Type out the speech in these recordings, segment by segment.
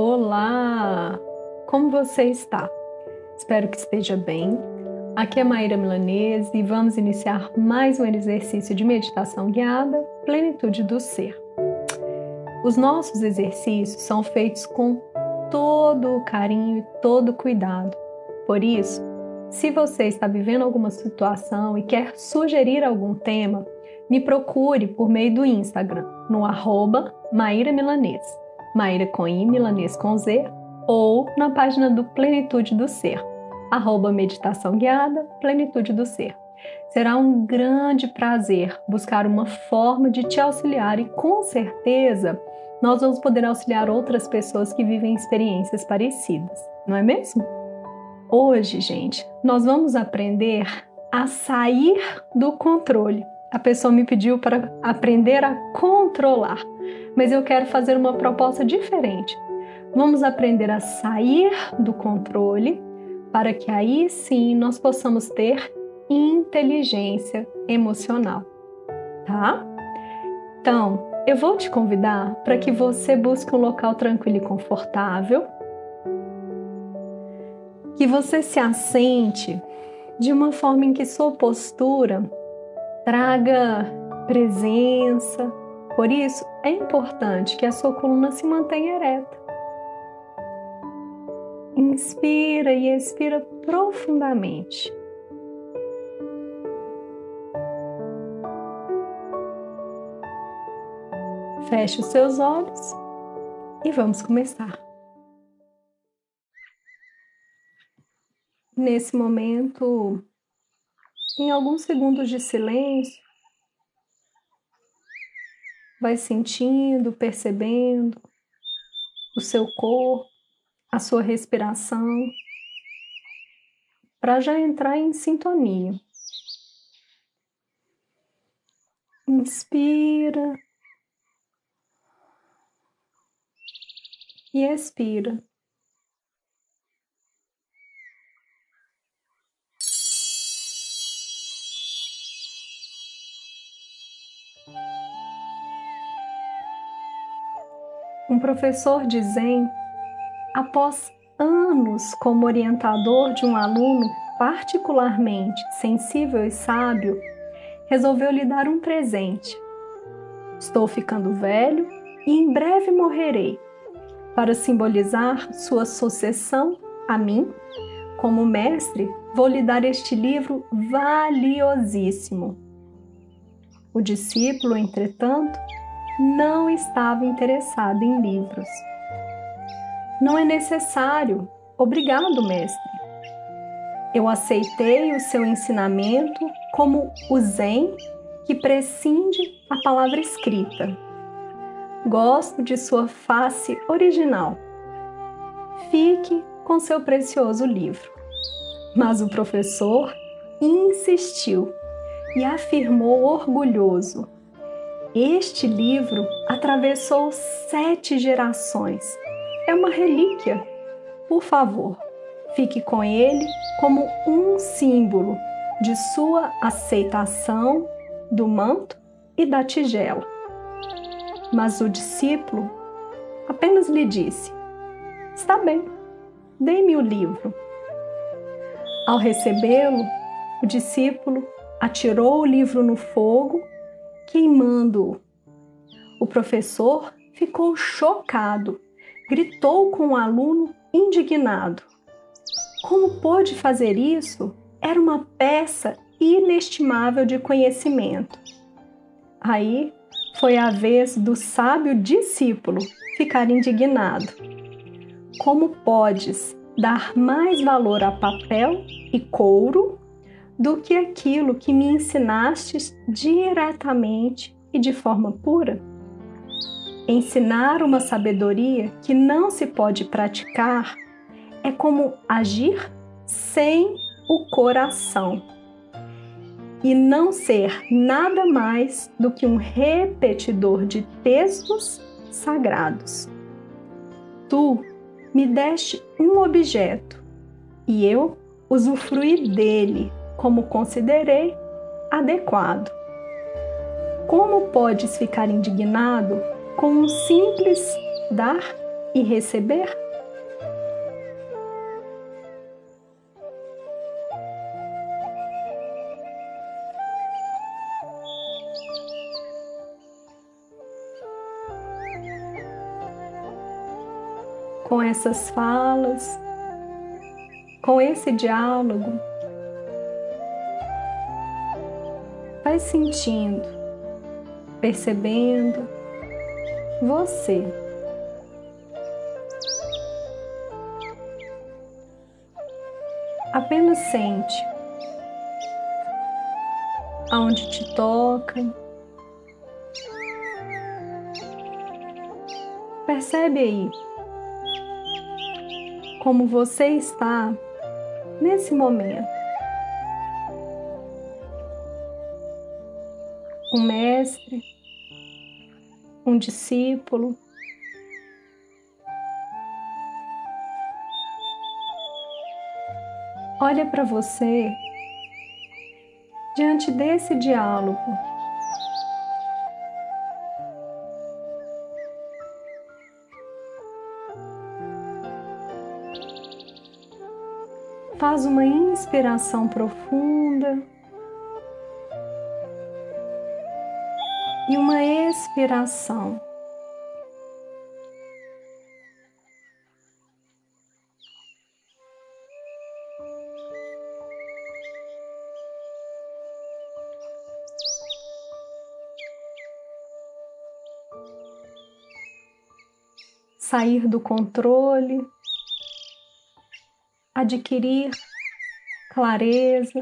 Olá! Como você está? Espero que esteja bem. Aqui é Maíra Milanese e vamos iniciar mais um exercício de meditação guiada, Plenitude do Ser. Os nossos exercícios são feitos com todo o carinho e todo o cuidado. Por isso, se você está vivendo alguma situação e quer sugerir algum tema, me procure por meio do Instagram, no arroba Maíra Milanês, Maíra com I, Milanês com Z, ou na página do Plenitude do Ser, arroba Meditação Guiada, Plenitude do Ser. Será um grande prazer buscar uma forma de te auxiliar e com certeza nós vamos poder auxiliar outras pessoas que vivem experiências parecidas, não é mesmo? Hoje, gente, nós vamos aprender a sair do controle a pessoa me pediu para aprender a controlar, mas eu quero fazer uma proposta diferente. Vamos aprender a sair do controle para que aí sim nós possamos ter inteligência emocional, tá? Então, eu vou te convidar para que você busque um local tranquilo e confortável, que você se assente de uma forma em que sua postura traga presença. Por isso, é importante que a sua coluna se mantenha ereta. Inspira e expira profundamente. Feche os seus olhos e vamos começar. Nesse momento, em alguns segundos de silêncio, vai sentindo, percebendo o seu corpo, a sua respiração, para já entrar em sintonia. Inspira e expira. Um professor de Zen, após anos como orientador de um aluno particularmente sensível e sábio, resolveu lhe dar um presente. Estou ficando velho e em breve morrerei. Para simbolizar sua sucessão a mim, como mestre, vou lhe dar este livro valiosíssimo. O discípulo, entretanto, não estava interessado em livros. Não é necessário. Obrigado, mestre. Eu aceitei o seu ensinamento como o Zen que prescinde a palavra escrita. Gosto de sua face original. Fique com seu precioso livro. Mas o professor insistiu e afirmou orgulhoso: este livro atravessou sete gerações. É uma relíquia. Por favor, fique com ele como um símbolo de sua aceitação do manto e da tigela. Mas o discípulo apenas lhe disse: Está bem, dê-me o livro. Ao recebê-lo, o discípulo atirou o livro no fogo queimando-o. O professor ficou chocado, gritou com o aluno indignado. Como pôde fazer isso? Era uma peça inestimável de conhecimento. Aí foi a vez do sábio discípulo ficar indignado. Como podes dar mais valor a papel e couro do que aquilo que me ensinastes diretamente e de forma pura? Ensinar uma sabedoria que não se pode praticar é como agir sem o coração e não ser nada mais do que um repetidor de textos sagrados. Tu me deste um objeto e eu usufruí dele como considerei adequado. Como podes ficar indignado com um simples dar e receber? Com essas falas, com esse diálogo, vai sentindo, percebendo você. Apenas sente aonde te toca. Percebe aí como você está nesse momento. Um mestre, um discípulo, olha para você diante desse diálogo. Faz uma inspiração profunda e uma expiração. sair do controle, adquirir clareza,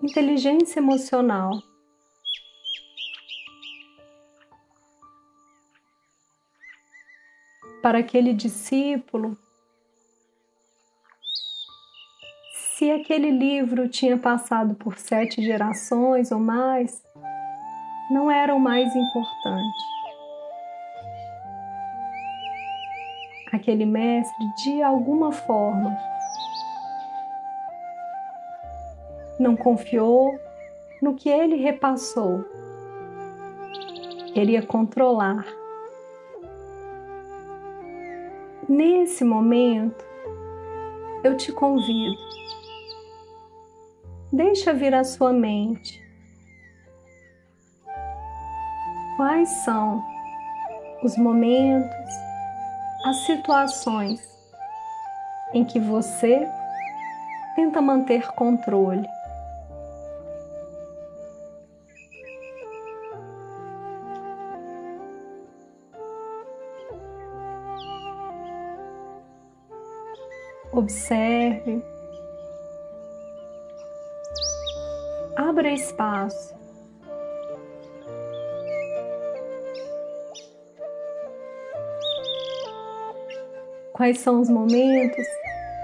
inteligência emocional. Para aquele discípulo, se aquele livro tinha passado por sete gerações ou mais, não era o mais importante. aquele mestre de alguma forma não confiou no que ele repassou, queria controlar. Nesse momento, eu te convido, deixa vir à sua mente quais são os momentos as situações em que você tenta manter controle. Observe, abra espaço Quais são os momentos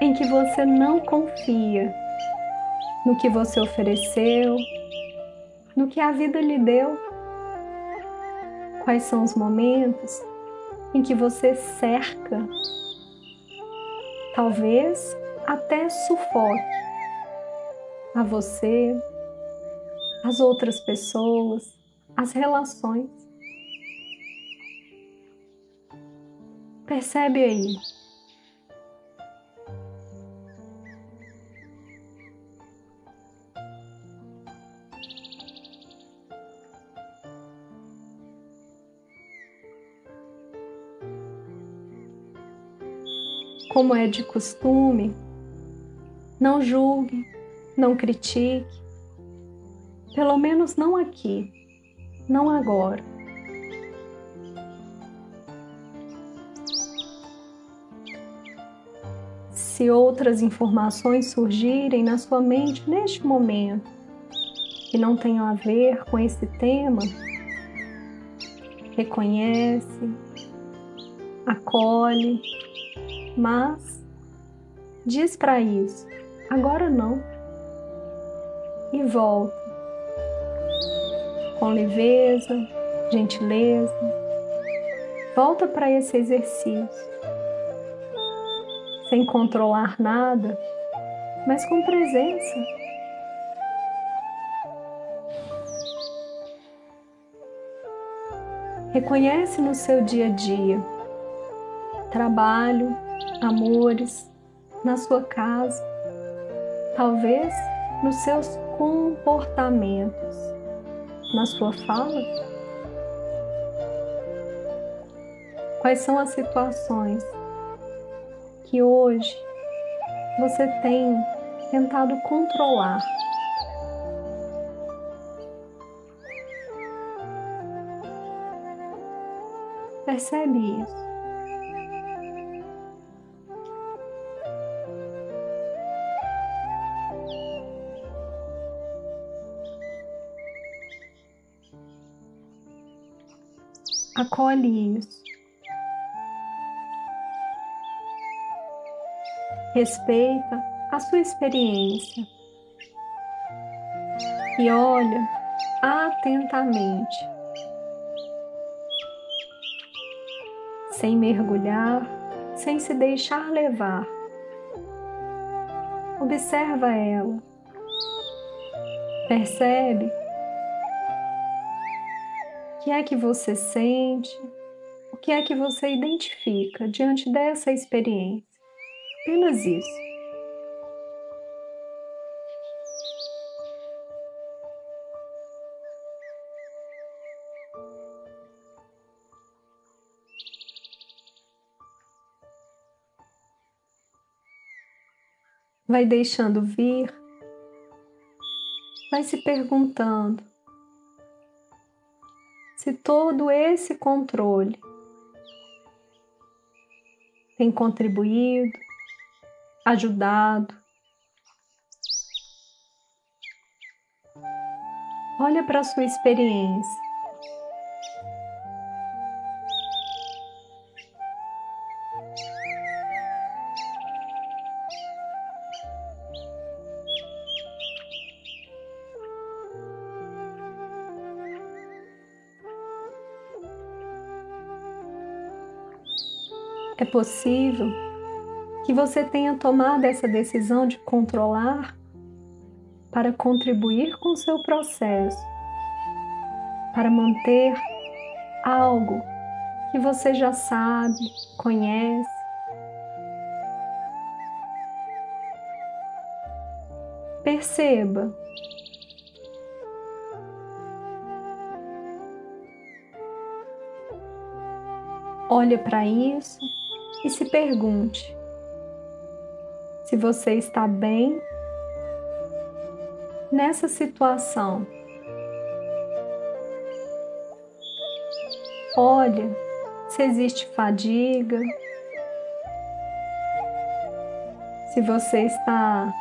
em que você não confia no que você ofereceu, no que a vida lhe deu? Quais são os momentos em que você cerca, talvez até sufoque a você, as outras pessoas, as relações? Percebe aí como é de costume, não julgue, não critique, pelo menos não aqui, não agora. Se outras informações surgirem na sua mente neste momento que não tenham a ver com esse tema, reconhece, acolhe mas diz para isso, agora não. E volta com leveza, gentileza. Volta para esse exercício, sem controlar nada, mas com presença. Reconhece no seu dia a dia trabalho, amores, na sua casa, talvez nos seus comportamentos, na sua fala? Quais são as situações que hoje você tem tentado controlar? Percebe isso? Acolhe isso. Respeita a sua experiência e olha atentamente, sem mergulhar, sem se deixar levar. Observa ela. Percebe que é que você sente? O que é que você identifica diante dessa experiência? Apenas isso. Vai deixando vir, vai se perguntando se todo esse controle tem contribuído, ajudado. Olha para a sua experiência. Possível que você tenha tomado essa decisão de controlar para contribuir com o seu processo, para manter algo que você já sabe, conhece. Perceba olhe para isso e se pergunte se você está bem nessa situação. Olha se existe fadiga, se você está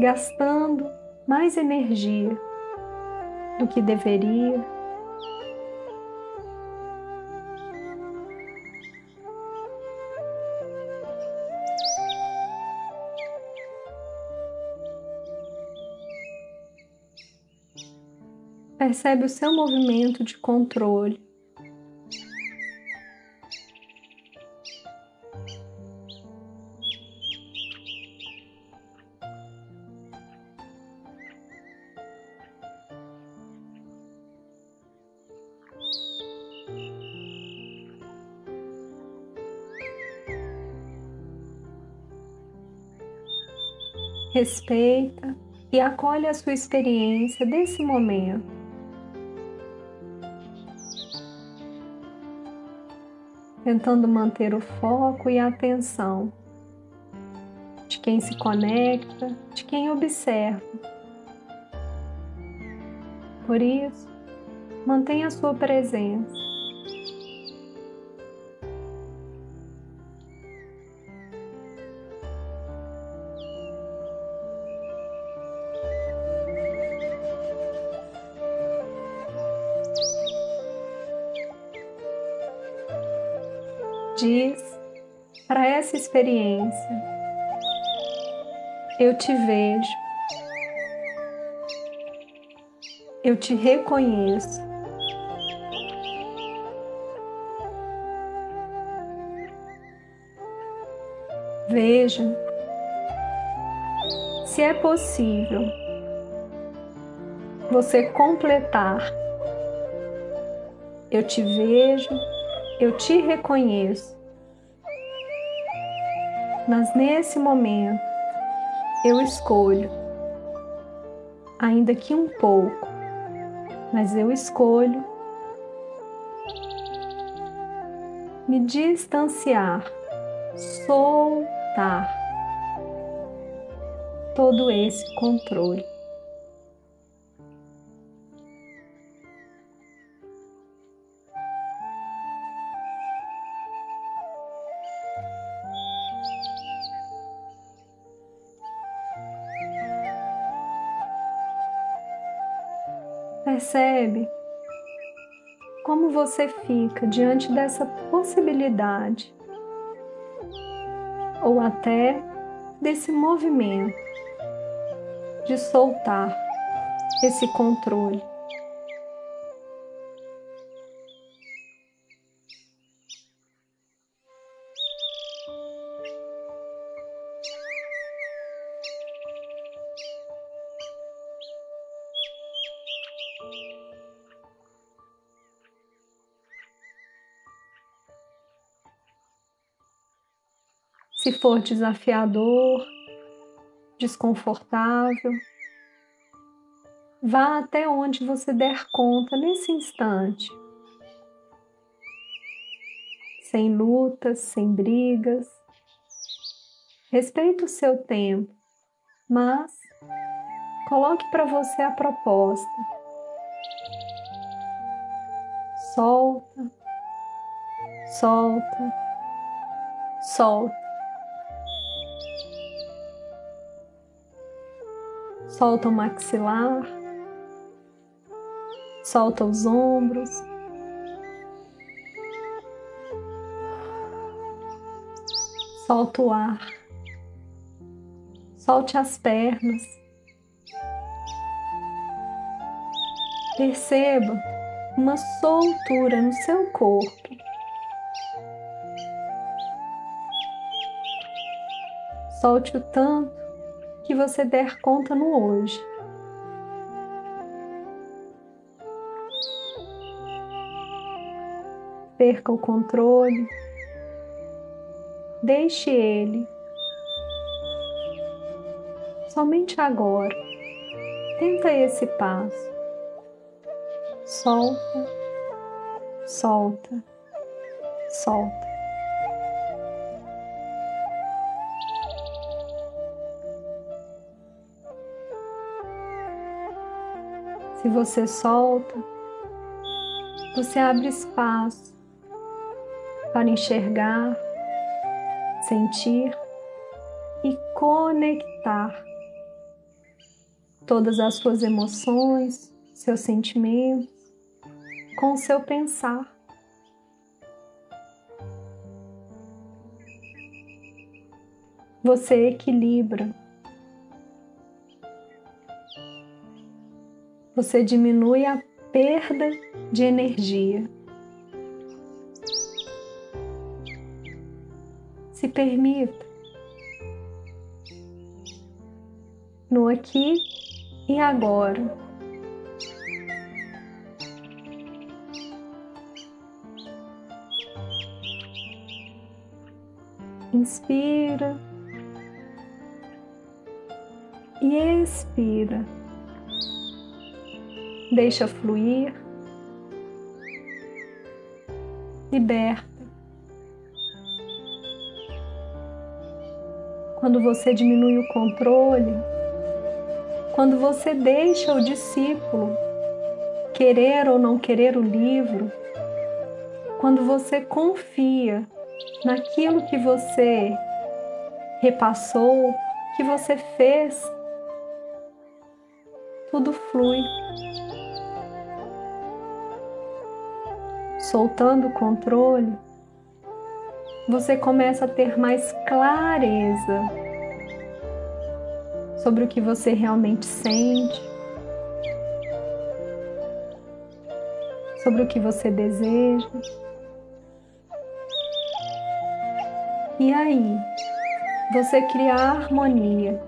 gastando mais energia do que deveria. Percebe o seu movimento de controle. Respeita e acolhe a sua experiência desse momento. Tentando manter o foco e a atenção de quem se conecta, de quem observa. Por isso, mantenha a sua presença. Diz para essa experiência: Eu te vejo, eu te reconheço. Veja se é possível você completar. Eu te vejo, eu te reconheço. Mas nesse momento, eu escolho, ainda que um pouco, mas eu escolho me distanciar, soltar todo esse controle. Percebe como você fica diante dessa possibilidade ou até desse movimento de soltar esse controle. Se for desafiador, desconfortável, vá até onde você der conta nesse instante. Sem lutas, sem brigas. Respeite o seu tempo, mas coloque para você a proposta. Solta, solta, solta. Solta o maxilar, solta os ombros. Solta o ar, solte as pernas. Perceba uma soltura no seu corpo. Solte o tanto que você der conta no hoje. Perca o controle, deixe ele. Somente agora, tenta esse passo. Solta, solta, solta. Se você solta, você abre espaço para enxergar, sentir e conectar todas as suas emoções, seus sentimentos com o seu pensar. Você equilibra você diminui a perda de energia. Se permita no aqui e agora. Inspira e expira deixa fluir, liberta. Quando você diminui o controle, quando você deixa o discípulo querer ou não querer o livro, quando você confia naquilo que você repassou, que você fez, tudo flui. Soltando o controle, você começa a ter mais clareza sobre o que você realmente sente, sobre o que você deseja. E aí, você cria harmonia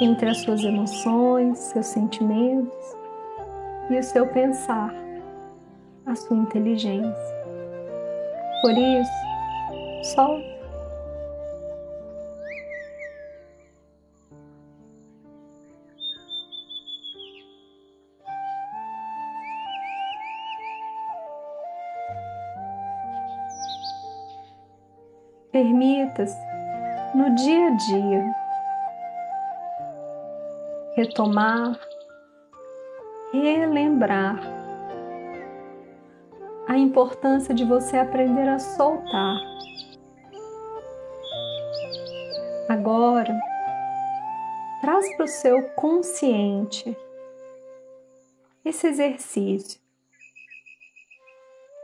entre as suas emoções, seus sentimentos e o seu pensar a sua inteligência. Por isso, Solta. Permita-se no dia a dia retomar, relembrar a importância de você aprender a soltar. Agora, traz para o seu consciente esse exercício.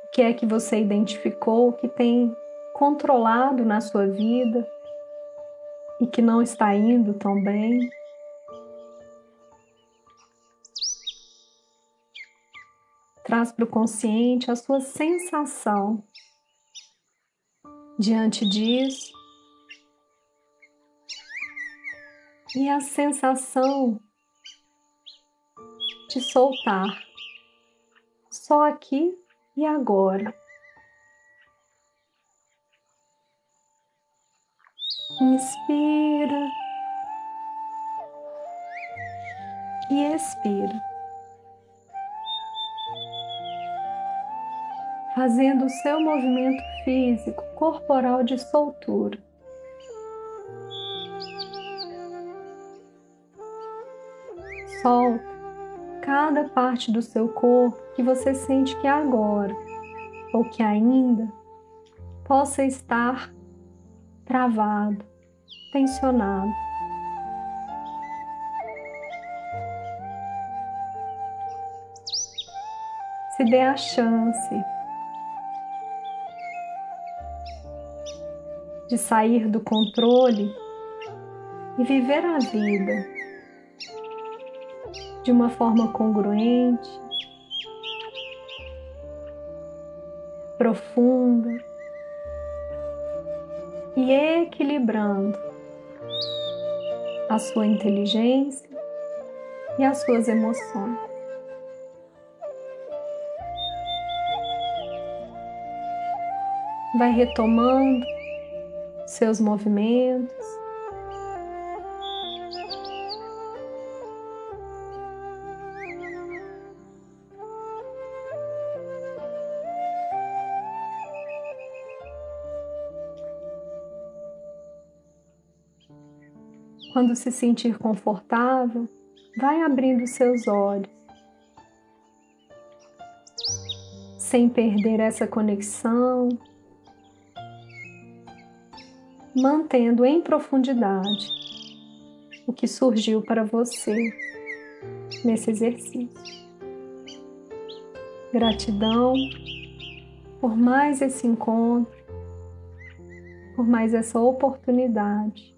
O que é que você identificou que tem controlado na sua vida e que não está indo tão bem? Traz para o consciente a sua sensação. Diante disso, e a sensação de soltar, só aqui e agora. Inspira e expira. Fazendo o seu movimento físico corporal de soltura. Solta cada parte do seu corpo que você sente que agora ou que ainda possa estar travado, tensionado. Se dê a chance de sair do controle e viver a vida de uma forma congruente, profunda e equilibrando a sua inteligência e as suas emoções. Vai retomando seus movimentos. Quando se sentir confortável, vai abrindo seus olhos, sem perder essa conexão mantendo em profundidade o que surgiu para você nesse exercício. Gratidão por mais esse encontro, por mais essa oportunidade